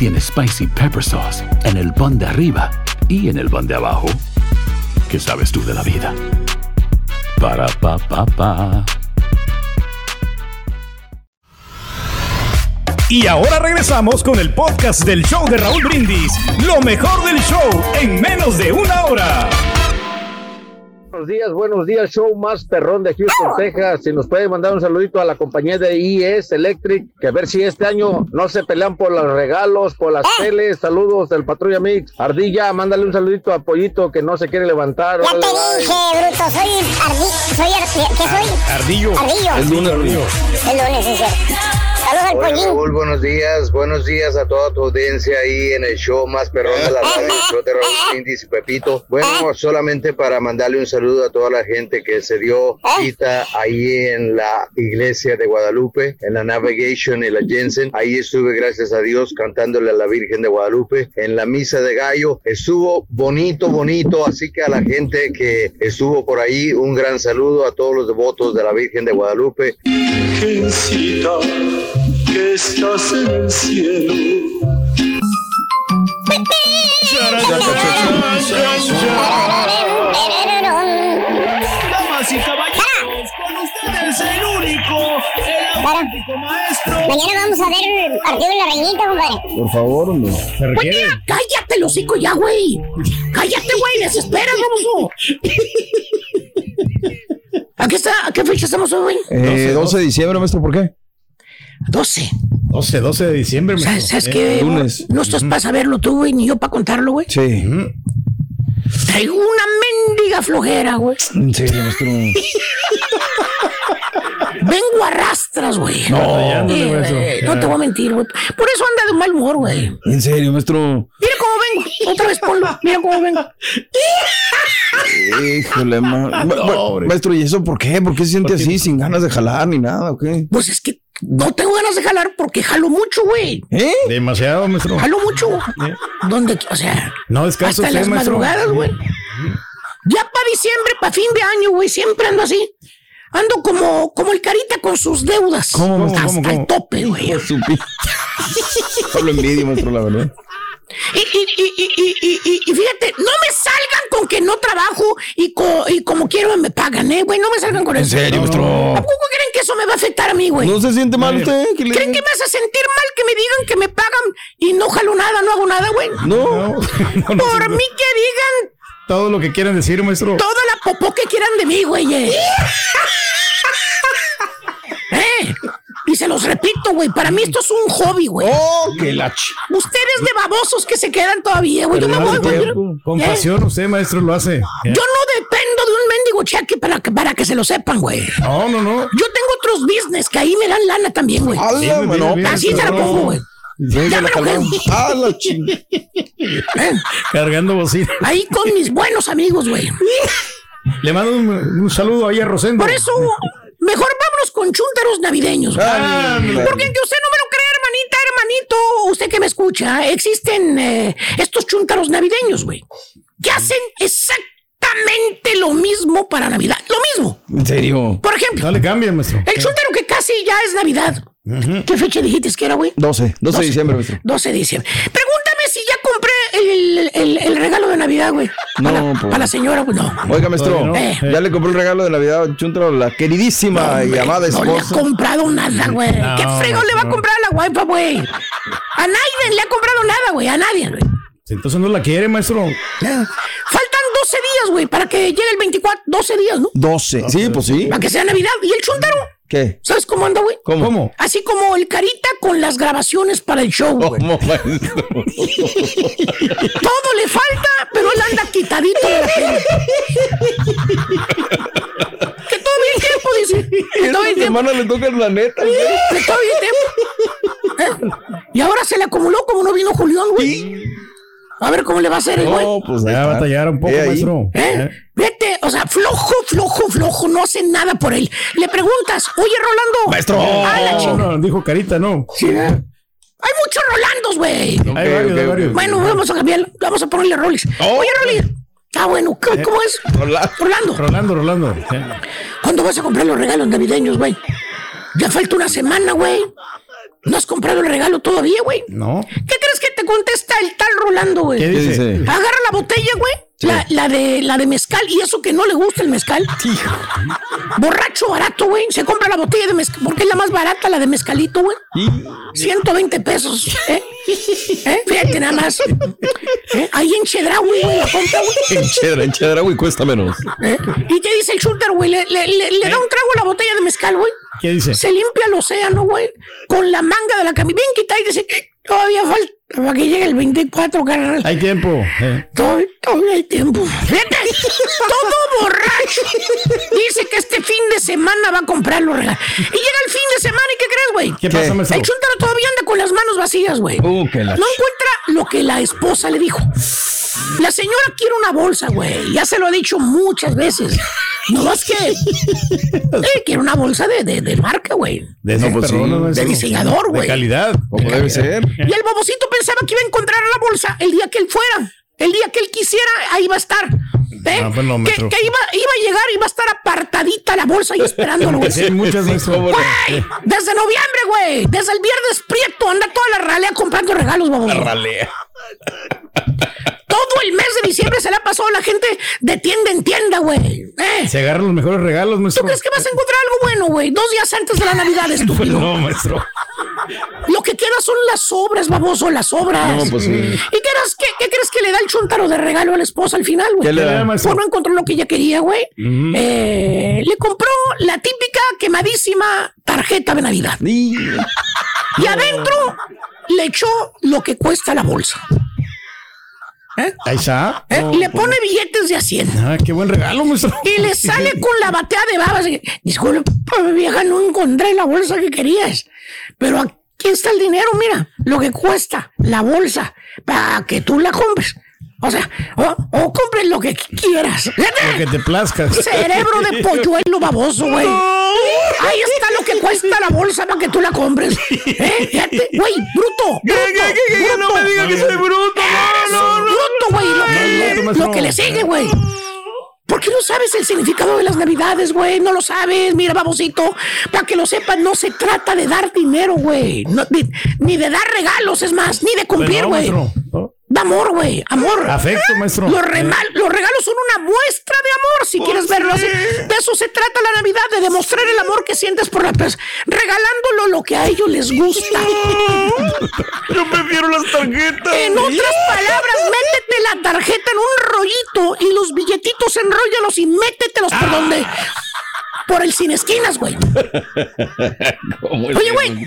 tiene Spicy Pepper Sauce en el pan de arriba y en el pan de abajo, ¿qué sabes tú de la vida? Para, pa, pa. Y ahora regresamos con el podcast del show de Raúl Brindis. Lo mejor del show en menos de una hora. Buenos días, buenos días, show más perrón de Houston, Texas. Si nos puede mandar un saludito a la compañía de IES Electric, que a ver si este año no se pelean por los regalos, por las teles. Saludos del Patrulla Mix. Ardilla, mándale un saludito a Pollito que no se quiere levantar. Ya te dije, bruto, soy ardi... Soy ar- ¿Qué soy? Ardillo. Ardillo. El lunes, ardillo. El lunes, es cierto. Saludos al Hola pollín. Raúl, buenos días, buenos días a toda tu audiencia ahí en el show más perrón de la radio, el show de Raúl Brindis y Pepito. Bueno, solamente para mandarle un saludo a toda la gente que se dio cita ahí en la iglesia de Guadalupe, en la Navigation y la Jensen. Ahí estuve, gracias a Dios, cantándole a la Virgen de Guadalupe en la misa de gallo. Estuvo bonito, bonito, así que a la gente que estuvo por ahí, un gran saludo a todos los devotos de la Virgen de Guadalupe. Virgencita, que estás en el cielo. Damas y caballeros, con ustedes el único, el auténtico maestro. Mañana vamos a ver el partido de la reñita, compadre. Por favor, hombre. Se requiere. Cállate, el hocico ya, güey. Cállate, güey, desesperas, baboso. ¿A qué, está, ¿A qué fecha estamos hoy, güey? Eh, 12 de diciembre, maestro, ¿por qué? 12. 12, 12 de diciembre. ¿Sabes, maestro. sabes Eh, qué? lunes. No estás para saberlo tú, güey, ni yo para contarlo, güey. Sí. Traigo una mendiga flojera, güey. En serio, maestro. *laughs* Vengo a rastras, güey. No. Eh, no te voy a mentir, güey. Por eso anda de mal humor, güey. En serio, maestro. Mira cómo vengo. Otra vez ponlo. Mira cómo vengo. Híjole, ma- *laughs* maestro, ¿y eso por qué? ¿Por qué se siente así, sin ganas de jalar ni nada, o qué? Pues es que no tengo ganas de jalar porque jalo mucho, güey. ¿Eh? Demasiado, maestro. Jalo mucho. ¿Dónde? O sea, No descansa hasta usted, las maestro. madrugadas, güey. Ya para diciembre, para fin de año, güey, siempre ando así. Ando como, como el carita con sus deudas. ¿Cómo, Hasta cómo, cómo? el tope, güey. *laughs* Solo envidia, maestro, la verdad. Y, y, y, y, y, y- y- y fíjate, no me salgan con que no trabajo y, co- y como quiero me pagan, ¿eh, güey? No me salgan con ¿En eso. serio, maestro? ¿A poco creen que eso me va a afectar a mí, güey? ¿No se siente mal usted? ¿Qué le- ¿Creen que me vas a sentir mal que me digan que me pagan y no jalo nada, no hago nada, güey? No. *laughs* Por mí que digan Todo lo que quieren decir, maestro. toda la popó que quieran de mí, güey. eh. *laughs* *laughs* ¿Eh? Se los repito, güey, para mí esto es un hobby, güey. Oh, que la ch... Ustedes de babosos que se quedan todavía, güey. Yo me voy, güey. Con ¿Eh? pasión usted, maestro, lo hace. Yo no dependo de un mendigo cheque para que, para que se lo sepan, güey. No, no, no. Yo tengo otros business que ahí me dan lana también, güey. Así se la pongo, güey. Ya la me. ¡Ah, la. *laughs* ¿Eh? Cargando bocina. Ahí con mis buenos amigos, güey. Le mando un, un saludo ahí a Rosendo. Por eso, mejor vámonos con chúntaros navideños. Porque aunque usted no me lo crea, hermanita, hermanito, usted que me escucha, existen eh, estos chúntaros navideños, güey, que hacen exactamente lo mismo para Navidad. Lo mismo. ¿En serio? Por ejemplo, No le cambien, maestro. el chúntaro que casi ya es Navidad. ¿Qué fecha dijiste que era, güey? 12, 12 de diciembre, maestro. 12 de diciembre. Pregúntame si ya el, el- el regalo de Navidad, güey. No, la- pues. para la señora, güey. No. Oiga, maestro, no. ya le compró el regalo de Navidad a Chuntaro, la queridísima y amada No le ha esposa. comprado nada, güey. No, ¿Qué fregón le va a comprar a la guaypa, güey? A nadie le ha comprado nada, güey. A nadie, güey. Entonces no la quiere, maestro. Faltan 12 días, güey, para que llegue el 24. 12 días, ¿no? 12, sí, pues sí. Para que sea Navidad. ¿Y el chuntaro? ¿Qué? ¿Sabes cómo anda, güey? ¿Cómo? ¿Cómo? Así como el carita con las grabaciones para el show, güey. *laughs* Todo le falta, pero él anda quitadito de la que todavía hay tiempo, dice. *laughs* Que hay Esta tiempo. semana le toca la neta, güey. Que todavía hay tiempo. ¿Eh? Y ahora se le acumuló como no vino Julián, güey. A ver cómo le va a hacer el güey. No, pues Ya está. batallar un poco, Eh, maestro. ¿Eh? Sea, flojo, flojo, no hace nada por él. Le preguntas, oye, Rolando. Maestro. Ah, la No, no, dijo Carita, no. Sí, ¿eh? Hay muchos Rolandos, güey. Ok, Hay varios, ok, hay ok. varios. Bueno, vamos a cambiar, vamos a ponerle Rolis. Oh. Oye, Rolis. Ah, bueno, ¿cómo, cómo es? Rolando. Rolando. Rolando, Rolando. ¿Cuándo vas a comprar los regalos navideños, güey? Ya falta una semana, güey. ¿No has comprado el regalo todavía, güey? No. ¿Qué crees que te contesta el tal Rolando, güey? ¿Qué dice? Agarra la botella, güey. La, la de, la de mezcal. Y eso que no le gusta el mezcal. *laughs* Borracho barato, güey. Se compra la botella de mezcal. Porque es la más barata, la de mezcalito, güey. 120 pesos. ¿eh? ¿Eh? Fíjate nada más. ¿Eh? Ahí en Chedraui, güey, la compra, güey. *laughs* En Chedra, en Chedra, güey, cuesta menos. ¿Eh? Y te dice el shooter, güey, le, le- le- le da un trago a la botella de mezcal, güey. ¿Qué dice? Se limpia el océano, güey, con la manga de la camisa bien quitada y dice, todavía falta Para que llegue el 24, carnal. Hay tiempo. eh. Todavía, todavía hay tiempo. Fíjate, todo borracho. Dice que este fin de semana va a comprar los regalos. Y llega el fin de semana y ¿qué crees, güey? ¿Qué pasa, maestro? El chuntaro todavía anda con las manos vacías, güey. Uh, No encuentra lo que la esposa le dijo. La señora quiere una bolsa, güey. Ya se lo ha dicho muchas veces. No más que. Eh, quiere una bolsa de, de, de marca, güey. De, No, pues sí. De diseñador, De güey. calidad. Como debe ser. Y el babocito pensaba que iba a encontrar la bolsa el día que él fuera. El día que él quisiera, ahí iba a estar. ¿Eh? Ah, pues no, que iba, iba a llegar y iba a estar apartadita la bolsa y esperándolo, *laughs* güey. Sí, muchas. Güey, desde noviembre, güey. Desde el viernes prieto anda toda la ralea comprando regalos, baboso. Ralea. *laughs* Todo el mes de diciembre se le ha pasado a la gente de tienda en tienda, güey. ¿Eh? Se agarran los mejores regalos, ¿Tú maestro. crees que vas a encontrar algo bueno, güey? Dos días antes de la Navidad, *laughs* estúpido. No, maestro. Lo que queda son las sobras, baboso, las sobras. No, pues sí. ¿Y qué crees, qué, qué crees que le da el chuntaro de regalo a la esposa al final, güey? ¿Qué le da, maestro? Pues no encontró lo que ella quería, güey. Eh, le compró la típica quemadísima tarjeta de Navidad. Y- Y adentro le echó lo que cuesta la bolsa. ¿Eh? Ahí está. ¿Eh? le pone billetes de a 100. Ah, qué buen regalo, maestro. Y le sale con la batea de babas. Disculpa, vieja, no encontré la bolsa que querías. Pero aquí está el dinero, mira, lo que cuesta la bolsa para que tú la compres. O sea, o, o compres lo que quieras. Lo que te plazca. *laughs* Cerebro de polluelo baboso, güey. Ahí está lo que cuesta la bolsa para que tú la compres. ¿Eh? Güey, bruto. *laughs* bruto, bruto. No me diga que soy bruto. No, no, no. Bruto, güey. Lo, que le- maestro. lo que le sigue, güey. ¿Por qué no sabes el significado de las navidades, güey? No lo sabes, mira, babosito. Para que lo sepas, no se trata de dar dinero, güey. No, ni, ni de dar regalos, es más, ni de cumplir, güey. No. Amor, güey. Amor. Afecto, maestro. Los, regalos son una muestra de amor, si quieres verlo así. De eso se trata la Navidad, de demostrar el amor que sientes por la persona. Regalándolo lo que a ellos les gusta. *laughs* Yo prefiero las tarjetas. En otras palabras, métete la tarjeta en un rollito y los billetitos enróllalos y métetelos por donde. Por el sin esquinas, güey. Oye, güey.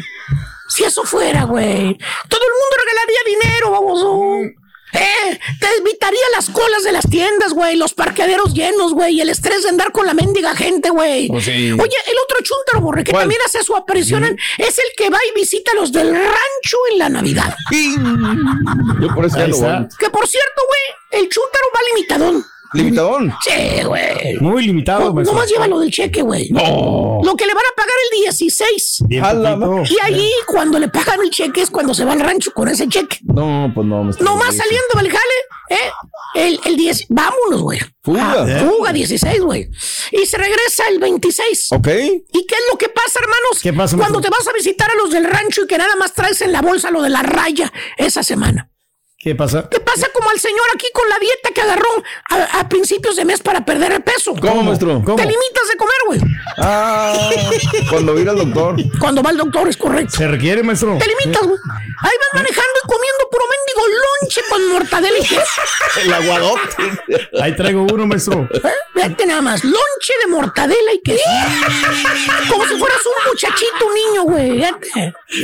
Si eso fuera, güey. Todo el mundo regalaría dinero, baboso. Eh, te evitaría las colas de las tiendas, güey, los parqueaderos llenos, güey, y el estrés de andar con la mendiga gente, güey. Sí. Oye, el otro chúntaro, borre, que ¿Cuál? también hace su aparición, es el que va y visita a los del rancho en la Navidad. *laughs* Yo por eso ya lo voy. Que por cierto, güey, el chúntaro va limitadón. Limitadón. Sí, güey. Muy limitado, No, maestro. nomás lleva lo del cheque, güey. No. Lo que le van a pagar el 16. Bien A la poquito. Y allí, cuando le pagan el cheque, es cuando se va al rancho con ese cheque. No, pues no. me está Nomás saliendo del jale, ¿eh? El, el 10, vámonos, güey. Fuga. Ah, fuga 16, güey. Y se regresa el 26. Ok. ¿Y qué es lo que pasa, hermanos? ¿Qué pasa, Cuando te vas a visitar a los del rancho y que nada más traes en la bolsa lo de la raya esa semana. ¿Qué pasa? ¿Qué pasa como al señor aquí con la dieta que agarró a, a principios de mes para perder el peso? ¿Cómo, maestro? ¿Cómo? Te limitas de comer, güey. Ah, cuando ir al doctor. Cuando va el doctor, es correcto. ¿Se requiere, maestro? Te limitas, güey. Ahí vas manejando y comiendo puro mendigo lonche con mortadela y queso. El aguadote. Ahí traigo uno, maestro. ¿Eh? Vete nada más, lonche de mortadela y queso. Como si fueras un muchachito, un niño, güey.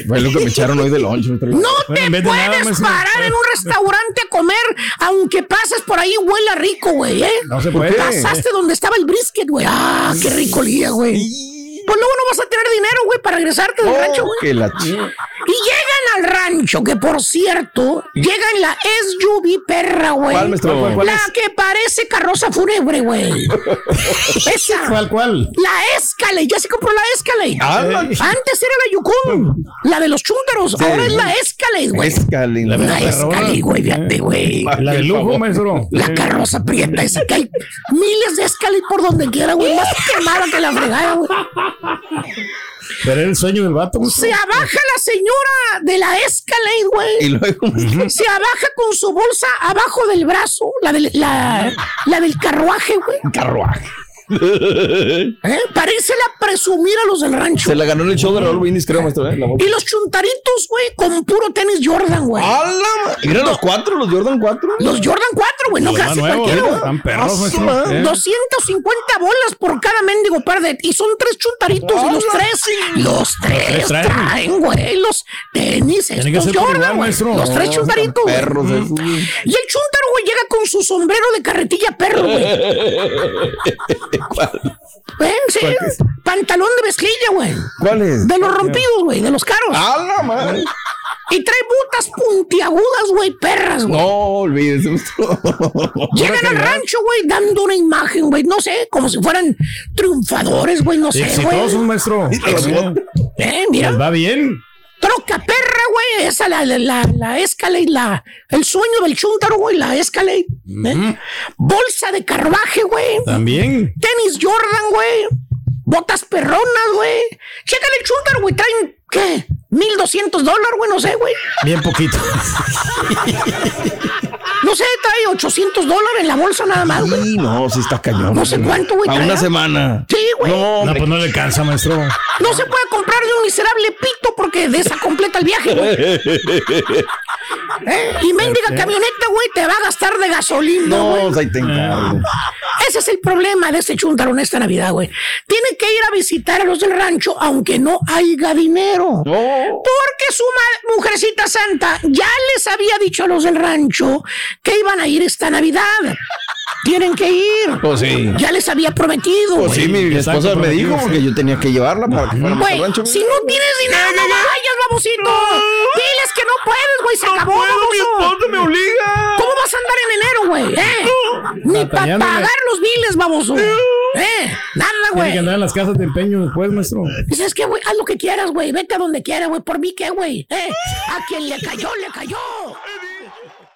Fue lo que me echaron hoy de lunch. maestro. No Bueno, te puedes nada, parar en un restaurante a comer, aunque pases por ahí, huela rico, güey, ¿eh? No se puede. Pasaste donde estaba el brisket, güey. Ah, qué rico olía, güey. Pues luego no vas a tener dinero, güey, para regresarte del rancho, Oh, güey. la Y llegan al rancho, que por cierto, llega en la SUV perra, güey. ¿Cuál, maestro? ¿Cuál, cuál La que parece carroza fúnebre, güey. *laughs* Esa. ¿Cuál, cuál? La Escalade, ya se compró la Escalade. Ah, la- Antes era la Yukon, la de los chúntaros. Sí. Ahora es la Escalade, güey. Escalín. La perrona. Escalade, güey, fíjate, güey. La de lujo, maestro. La carroza prieta esa que hay miles de Escalade por donde quiera, güey. Más quemada que la fregada, güey. Pero era el sueño del vato, maestro. Se abaja la señora de la Escalade, güey. Y luego. Se abaja con su bolsa abajo del brazo, la del, la, la del carruaje, güey. Carruaje. *laughs* ¿Eh? Parecela presumir a los del rancho. Se la ganó en el show de Raúl Brindis, creo, maestro. ¿eh? Y los chuntaritos, güey, con puro tenis Jordan, güey. ¡Hala! ¿Eran los cuatro, los Jordan 4? Los Jordan 4, güey, no casi nuevos, cualquiera, ¿eh? güey. Están perros, maestro. man. ¿Eh? 250 bolas por cada mendigo par de. Y son tres chuntaritos y los tres. Los tres tres traen. güey, los tenis. Que Estos Jordan, igual, maestro. Los tres chuntaritos. perros. Y el chuntaro, güey, llega con su sombrero de carretilla perro, güey. *laughs* Ven, sí. Pantalón de mezclilla, güey. ¿Cuál es? De los rompidos, güey, de los caros. ¡A la madre! Y trae botas puntiagudas, güey, perras, güey. No, olvídese. Llegan al rancho, güey, dando una imagen, güey, no sé, como si fueran triunfadores, güey, no sé, güey. Exitosos, maestro. Eh, mira, Les va bien. Troca perra, güey, esa la, la, la, la Escalade, la, el sueño del chúntaro, güey, la Escalade. ¿eh? Bolsa de carruaje, güey. También. Tenis Jordan, güey. Botas perronas, güey. Chécale el chúntaro, güey, traen, ¿qué? 1200 dólares, güey, no sé, güey. Bien poquito. *laughs* No sé, trae 800 dólares en la bolsa nada más, güey. Sí, no, sí está cañón. No sé cuánto, güey, A traerá. una semana. Sí, güey. No, No, pues no le cansa, maestro. No se puede comprar de un miserable pito porque de esa completa el viaje, güey. *laughs* ¿Eh? Y mendiga camioneta, güey, te va a gastar de gasolina, No, güey. ahí te encargo. Ese es el problema de este chuntaro en esta Navidad, güey. Tiene que ir a visitar a los del rancho aunque no haya dinero. Porque su mujercita santa ya les había dicho a los del rancho que iban a ir esta Navidad. Tienen que ir. Pues sí. Ya les había prometido. Pues güey. sí, mi esposa me dijo sí. que yo tenía que llevarla para que al Güey, rancho. si no tienes dinero, no vayas, babosito. Diles que no puedes, güey. Se acabó, baboso. me obliga. ¿Cómo vas a andar en enero, güey? ¿Eh? Ni para pagar los biles, baboso. ¿Eh? Nada, Tiene que güey. andar en las casas de empeño después, maestro. ¿Y ¿Sabes qué, güey? Haz lo que quieras, güey. Vete a donde quieras, güey. Por mí, ¿qué, güey? ¿Eh? A quien le cayó, le cayó.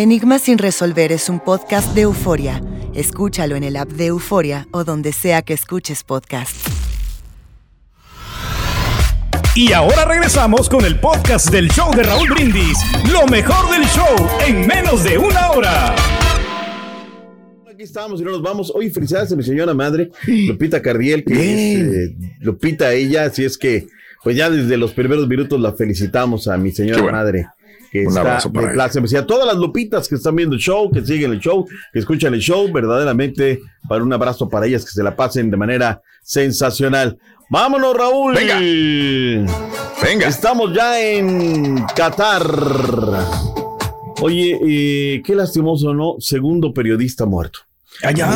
Enigma sin resolver es un podcast de euforia. Escúchalo en el app de Euforia o donde sea que escuches podcast. Y ahora regresamos con el podcast del show de Raúl Brindis. Lo mejor del show en menos de una hora. Aquí estamos y no nos vamos. Hoy felicidades a mi señora madre, Lupita Cardiel, que es eh, Lupita ella, así es que pues ya desde los primeros minutos la felicitamos a mi señora bueno. madre. Que Un está de clase. Y a todas las lupitas que están viendo el show, que siguen el show, que escuchan el show, verdaderamente para un abrazo para ellas, que se la pasen de manera sensacional. Vámonos, Raúl. Venga. Venga. Estamos ya en Qatar. Oye, eh, qué lastimoso, ¿no? Segundo periodista muerto.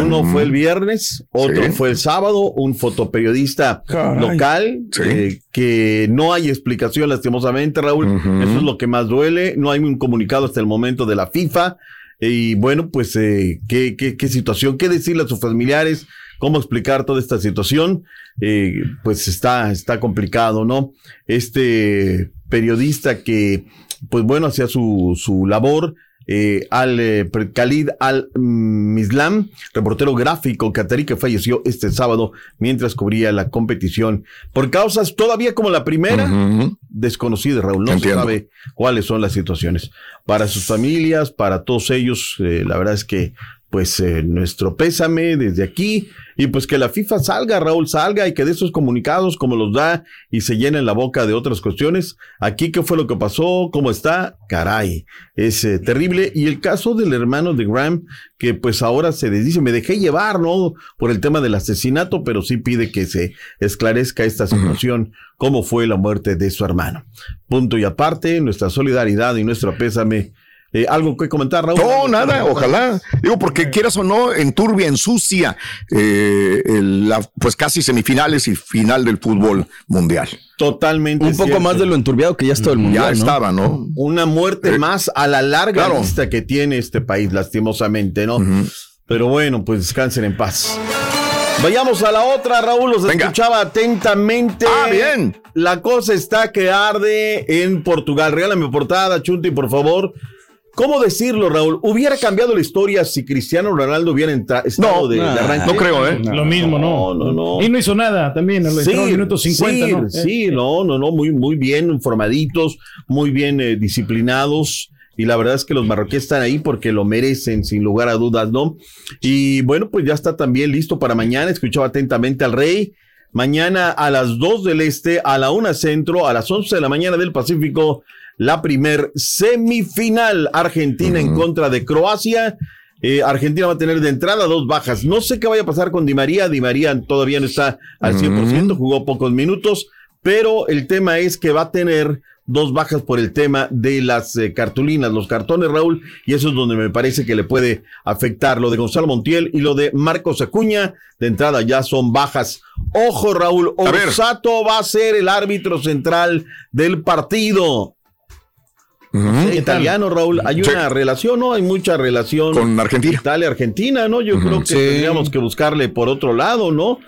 Uno fue el viernes, otro Sí. fue el sábado, un fotoperiodista Caray. local, Sí. eh, que no hay explicación lastimosamente, Raúl. Eso es lo que más duele. No hay un comunicado hasta el momento de la FIFA. Y bueno, pues, eh, ¿qué, qué, qué situación? ¿Qué decirle a sus familiares? ¿Cómo explicar toda esta situación? Eh, pues está, está complicado, ¿no? Este periodista que, pues bueno, hacía su, su labor, eh, al eh, Khalid al-Mislam, reportero gráfico catarí que falleció este sábado mientras cubría la competición por causas todavía como la primera Ujú. desconocidas, Raúl. No Entiendo. se sabe cuáles son las situaciones. Para sus familias, para todos ellos, eh, la verdad es que, pues, eh, nuestro pésame desde aquí y pues que la FIFA salga, Raúl, salga y que de esos comunicados como los da y se llenen la boca de otras cuestiones. Aquí, ¿qué fue lo que pasó? ¿Cómo está? Caray, es eh, terrible. Y el caso del hermano de Graham, que pues ahora se desdice, me dejé llevar, ¿no? Por el tema del asesinato, pero sí pide que se esclarezca esta situación, cómo fue la muerte de su hermano. Punto y aparte, nuestra solidaridad y nuestro pésame. Eh, ¿Algo que comentar, Raúl? No, nada, ojalá. Digo, porque quieras o no, enturbia, ensucia eh, el- la, pues casi semifinales y final del fútbol mundial. Totalmente. Un poco cierto. más de lo enturbiado que ya está el mundial. Ya estaba, ¿no? Una muerte Eh, más a la larga claro. lista que tiene este país, lastimosamente, ¿no? Pero bueno, pues descansen en paz. Vayamos a la otra, Raúl, los escuchaba atentamente. Ah, bien. La cosa está que arde en Portugal. Regálame portada, Chunti, por favor. ¿Cómo decirlo, Raúl? ¿Hubiera cambiado la historia si Cristiano Ronaldo hubiera entra- estado de, de arranque? no creo, ¿eh? Lo mismo, no. No, no, no. Y no hizo nada también, en los Sí, minutos 50, sí, ¿no? sí, no, no, no, muy, muy bien formaditos, muy bien eh, disciplinados. Y la verdad es que los marroquíes están ahí porque lo merecen, sin lugar a dudas, ¿no? Y bueno, pues ya está también listo para mañana. Escuchaba atentamente al rey. Mañana a las 2 del este, a la 1 centro, a las 11 de la mañana del Pacífico, la primer semifinal. Argentina en contra de Croacia. Eh, Argentina va a tener de entrada dos bajas. No sé qué vaya a pasar con Di María. Di María todavía no está al 100%, jugó pocos minutos, pero el tema es que va a tener dos bajas por el tema de las eh, cartulinas, los cartones, Raúl, y eso es donde me parece que le puede afectar lo de Gonzalo Montiel y lo de Marcos Acuña. De entrada ya son bajas. Ojo, Raúl, Orsato va a ser el árbitro central del partido. Italiano, Raúl. Hay Sí. una relación, ¿no? Hay mucha relación. Con Argentina. Italia-Argentina, ¿no? Yo creo que Sí. tendríamos que buscarle por otro lado, ¿no?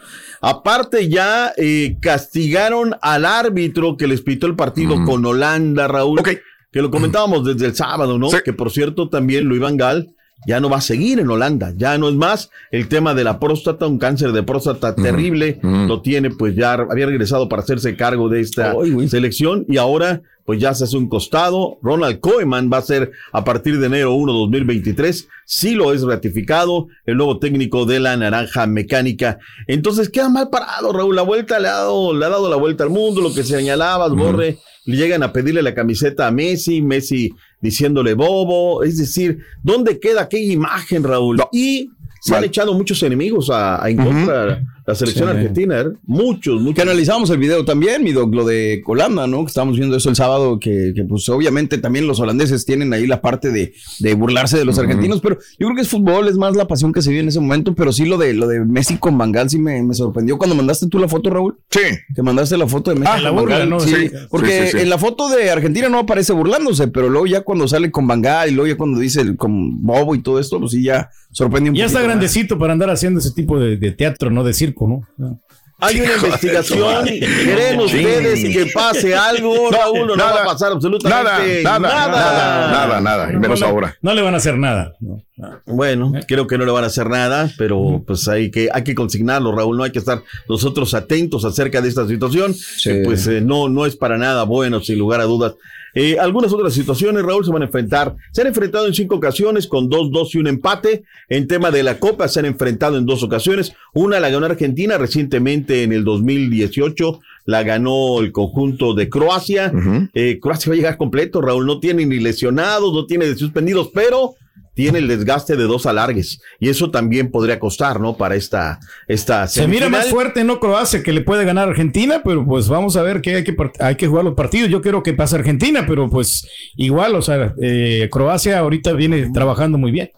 Aparte ya eh, castigaron al árbitro que les pitó el partido con Holanda, Raúl. Que lo comentábamos desde el sábado, ¿no? Que por cierto también Luis Van Gaal ya no va a seguir en Holanda. Ya no es más el tema de la próstata, un cáncer de próstata terrible. Lo tiene, pues ya había regresado para hacerse cargo de esta selección y ahora pues ya se hace un costado. Ronald Koeman va a ser a partir de enero 1 2023. Sí lo es ratificado el nuevo técnico de la naranja mecánica. Entonces queda mal parado, Raúl. La vuelta le ha dado, le ha dado la vuelta al mundo, lo que señalabas, Borre. Le llegan a pedirle la camiseta a Messi, Messi diciéndole bobo. Es decir, ¿dónde queda aquella imagen, Raúl? Y se han echado muchos enemigos a, a en contra de la selección Sí. argentina, ¿eh? Muchos, muchos. Que analizamos el video también, mi doc, lo de Holanda, ¿no? Que estábamos viendo eso el sábado, que, que, pues obviamente también los holandeses tienen ahí la parte de, de burlarse de los argentinos, pero yo creo que es fútbol, es más la pasión que se vive en ese momento, pero sí lo de lo de Messi con Bangal sí me, me sorprendió cuando mandaste tú la foto, Raúl. Sí. Que mandaste la foto de Messi Ah, la burla, ¿no? Sí, Sí. porque Sí, sí, sí. en la foto de Argentina no aparece burlándose, pero luego ya cuando sale con Bangal y luego ya cuando dice el, con Bobo y todo esto, pues sí ya sorprende un Ya está más. grandecito para andar haciendo ese tipo de, de teatro, ¿no? De circo, ¿no? Hay una investigación. *laughs* ¿Creen ustedes que pase algo, Raúl? o No, va a pasar absolutamente nada, nada, nada, nada, nada, y menos no, ahora. No le van a hacer nada. no. Bueno, creo que no le van a hacer nada, pero pues hay que, hay que consignarlo, Raúl. No hay que estar nosotros atentos acerca de esta situación. que, pues eh, no, no es para nada bueno, sin lugar a dudas. Eh, algunas otras situaciones, Raúl, se van a enfrentar. Se han enfrentado en cinco ocasiones con dos, dos y un empate. En tema de la Copa se han enfrentado en dos ocasiones. Una la ganó Argentina recientemente en el 2018. La ganó el conjunto de Croacia. Eh, Croacia va a llegar completo, Raúl. No tiene ni lesionados, no tiene suspendidos, pero tiene el desgaste de dos alargues. Y eso también podría costar, ¿no? Para esta, esta Se mira más fuerte, ¿no? Croacia, que le puede ganar a Argentina, pero pues vamos a ver que hay que, hay que jugar los partidos. Yo quiero que pase Argentina, pero pues igual, o sea, eh, Croacia ahorita viene trabajando muy bien.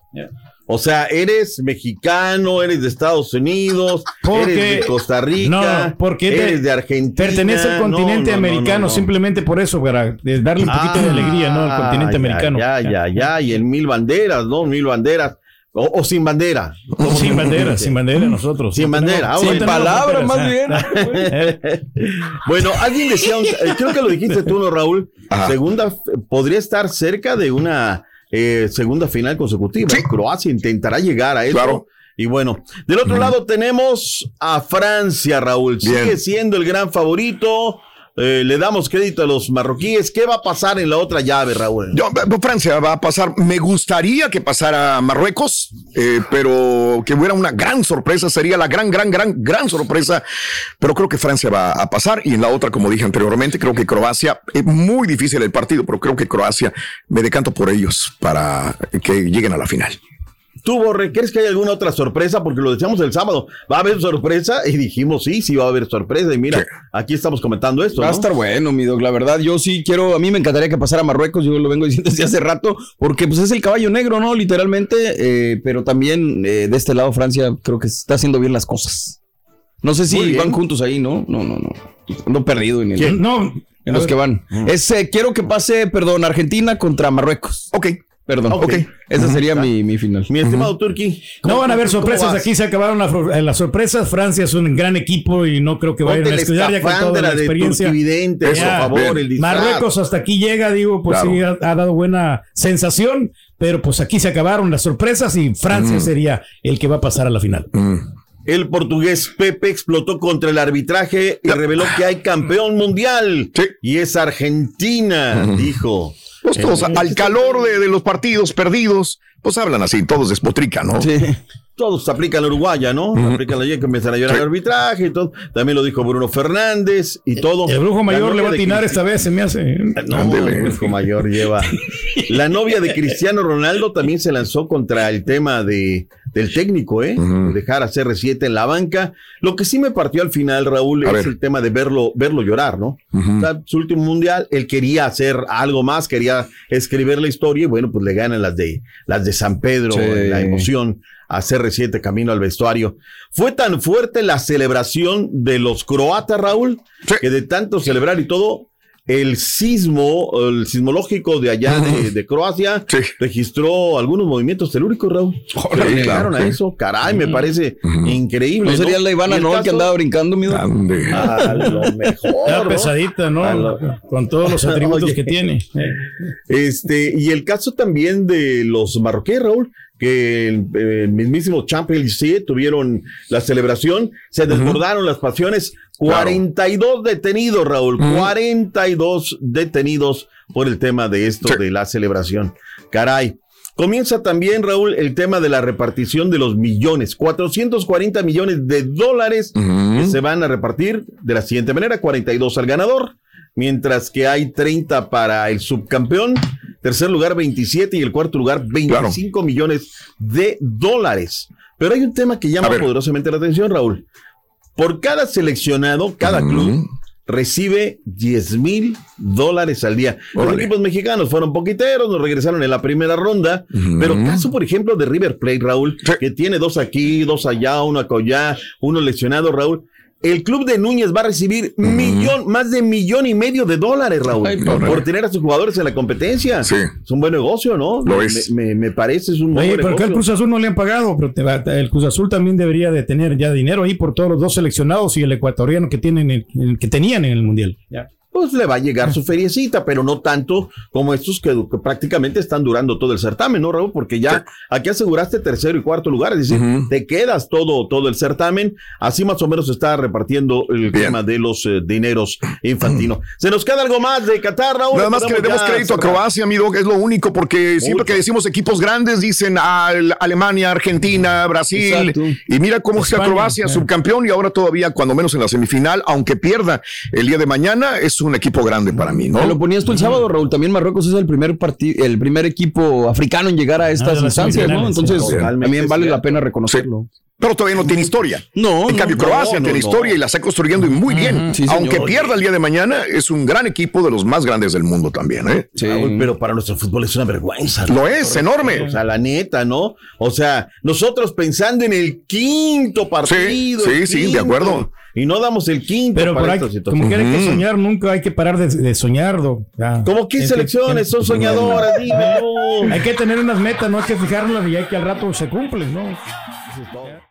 O sea, eres mexicano, eres de Estados Unidos, Porque- eres de Costa Rica, No, porque eres de Argentina. Pertenece al continente no, no, americano, no, no. simplemente por eso, para darle un poquito de alegría, ¿no? Al continente Ah, ya, americano. Ya, ya, ya, y en mil banderas, ¿no? Mil banderas. O, o sin bandera. *laughs* Sin bandera, sin bandera nosotros. Sin No bandera. tenemos- ah, bueno. tenemos *laughs* fronteras, ah. bueno, alguien decía, un- eh, creo que lo dijiste tú, ¿no, Raúl? Segunda, podría estar cerca de una eh, segunda final consecutiva. Croacia intentará llegar a eso. Y bueno, del otro lado tenemos a Francia, Raúl. Sigue Bien. siendo el gran favorito. Eh, le damos crédito a los marroquíes. ¿Qué va a pasar en la otra llave, Raúl? Yo, eh, Francia va a pasar. Me gustaría que pasara Marruecos, eh, pero que hubiera una gran sorpresa. Sería la gran, gran, gran, gran sorpresa. Pero creo que Francia va a pasar. Y en la otra, como dije anteriormente, creo que Croacia. Es muy difícil el partido, pero creo que Croacia me decanto por ellos para que lleguen a la final. Tú, Borre, ¿crees que hay alguna otra sorpresa? Porque lo decíamos el sábado, ¿va a haber sorpresa? Y dijimos, sí, sí va a haber sorpresa. Y mira, aquí estamos comentando esto. Va a ¿no? estar bueno, mi dog. La verdad, yo sí quiero, a mí me encantaría que pasara Marruecos, yo lo vengo *laughs* diciendo desde hace rato, porque pues es el caballo negro, ¿no? Literalmente, eh, pero también eh, de este lado Francia creo que está haciendo bien las cosas. No sé si van juntos ahí, ¿no? No, no, no. Ando perdido en el... ¿Quién? No. En los que van. Es, eh, quiero que pase, perdón, Argentina contra Marruecos. Ok. Perdón. Ok. Esa sería mi, mi final. Mi estimado Turki. No van a haber ¿cómo sorpresas aquí, se acabaron las, eh, las sorpresas. Francia es un gran equipo y no creo que vayan Ponte a descuidar ya con toda la experiencia. Turquividente, por Ya. favor, el. Marruecos hasta aquí llega, digo, pues Claro. sí ha, ha dado buena sensación, pero pues aquí se acabaron las sorpresas y Francia Mm. sería el que va a pasar a la final. El portugués Pepe explotó contra el arbitraje y reveló que hay campeón mundial. Y es Argentina, dijo. Pues todos, al calor de, de los partidos perdidos, pues hablan así, todos despotrican, ¿no? Todos aplican la uruguaya, ¿no? Aplican la que empiezan a llorar el arbitraje y todo. También lo dijo Bruno Fernández y todo. El brujo mayor le va a atinar esta vez, se me hace. ¿eh? No, el brujo mayor lleva. *laughs* La novia de Cristiano Ronaldo también se lanzó contra el tema de, del técnico, ¿eh? De Dejar a CR7 en la banca. Lo que sí me partió al final, Raúl, A es ver. el tema de verlo, verlo llorar, ¿no? O sea, su último mundial, él quería hacer algo más, quería escribir la historia y bueno, pues le ganan las de, las de San Pedro, Sí. la emoción a CR7 camino al vestuario. Fue tan fuerte la celebración de los croatas, Raúl, que de tanto celebrar y todo, el sismo, el sismológico de allá de, de Croacia, registró algunos movimientos telúricos, Raúl. Dedicaron claro, a sí. eso, caray, me parece increíble. ¿No sería la Ivana Noel que andaba brincando, mi? A lo mejor. ¿no? pesadita, ¿no? lo- Con todos los *laughs* atributos Oye. que tiene. Este, y el caso también de los marroquíes, Raúl, que el, el mismísimo Champions League tuvieron la celebración, se desbordaron las pasiones. 42 detenidos, Raúl, 42 detenidos por el tema de esto, de la celebración. Caray. Comienza también, Raúl, el tema de la repartición de los millones. 440 millones de dólares que se van a repartir de la siguiente manera: 42 al ganador, mientras que hay 30 para el subcampeón, tercer lugar 27 y el cuarto lugar 25 millones de dólares. Pero hay un tema que llama poderosamente la atención, Raúl. Por cada seleccionado, cada club recibe 10 mil dólares al día. Los equipos mexicanos fueron poquiteros, nos regresaron en la primera ronda, pero caso, por ejemplo, de River Plate, Raúl, que tiene dos aquí, dos allá, uno acá, uno lesionado, Raúl. El club de Núñez va a recibir millón, más de millón y medio de dólares, Raúl, Ay, por, tener a sus jugadores en la competencia. Es un buen negocio, ¿no? Lo Me- es. Me, me parece, es un buen Oye, pero que al negocio. Cruz Azul no le han pagado, pero te va- el Cruz Azul también debería de tener ya dinero ahí por todos los dos seleccionados y el ecuatoriano que tienen el- el que tenían en el mundial. Ya. Pues le va a llegar su feriecita, pero no tanto como estos que, que prácticamente están durando todo el certamen, ¿no, Raúl? Porque ya aquí aseguraste tercero y cuarto lugar, es decir, te quedas todo, todo el certamen. Así más o menos se está repartiendo el tema de los eh, dineros infantinos. ¿Se nos queda algo más de Qatar, Raúl? Nada más que le demos crédito a. Croacia, mi dog, es lo único, porque siempre que decimos equipos grandes, dicen el- Alemania, Argentina, Brasil. Exacto. Y mira cómo está Croacia, eh. subcampeón, y ahora todavía, cuando menos en la semifinal, aunque pierda el día de mañana, es un equipo grande para mí, ¿no? Me lo ponías tú el sábado, Raúl. También Marruecos es el primer partido, el primer equipo africano en llegar a estas de las instancias, ¿no? Entonces, también vale la pena reconocerlo. Pero todavía no tiene historia. No, En cambio, no, Croacia no, tiene no. historia y la está construyendo y muy bien. Sí, Aunque señor. pierda el día de mañana, es un gran equipo de los más grandes del mundo también, ¿eh? Raúl, pero para nuestro fútbol es una vergüenza. Lo ¿no? es, enorme. O sea, la neta, ¿no? O sea, nosotros pensando en el quinto partido. sí, sí, de acuerdo. Y no damos el quinto Pero para como hay que soñar, nunca hay que parar de, de soñar. Como 15 Hay que- selecciones, son soñadoras, dime. *laughs* no. Hay que tener unas metas, no hay que fijarlas y hay que al rato se cumplen, ¿no?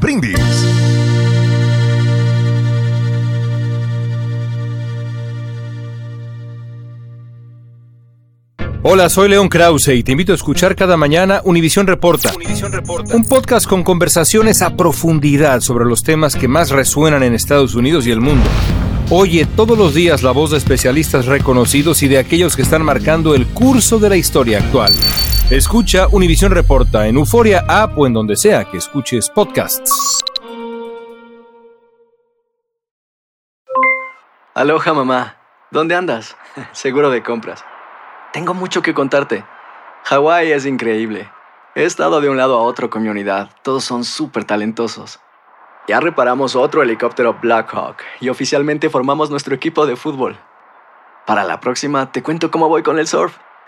Brindis. Hola, soy León Krause y te invito a escuchar cada mañana Univisión Reporta. Un podcast con conversaciones a profundidad sobre los temas que más resuenan en Estados Unidos y el mundo. Oye todos los días la voz de especialistas reconocidos y de aquellos que están marcando el curso de la historia actual. Escucha Univisión Reporta en Euforia App o en donde sea que escuches podcasts. Aloha mamá, ¿dónde andas? *laughs* Seguro de compras. Tengo mucho que contarte. Hawái es increíble. He estado de un lado a otro con mi unidad. Todos son súper talentosos. Ya reparamos otro helicóptero Blackhawk y oficialmente formamos nuestro equipo de fútbol. Para la próxima te cuento cómo voy con el surf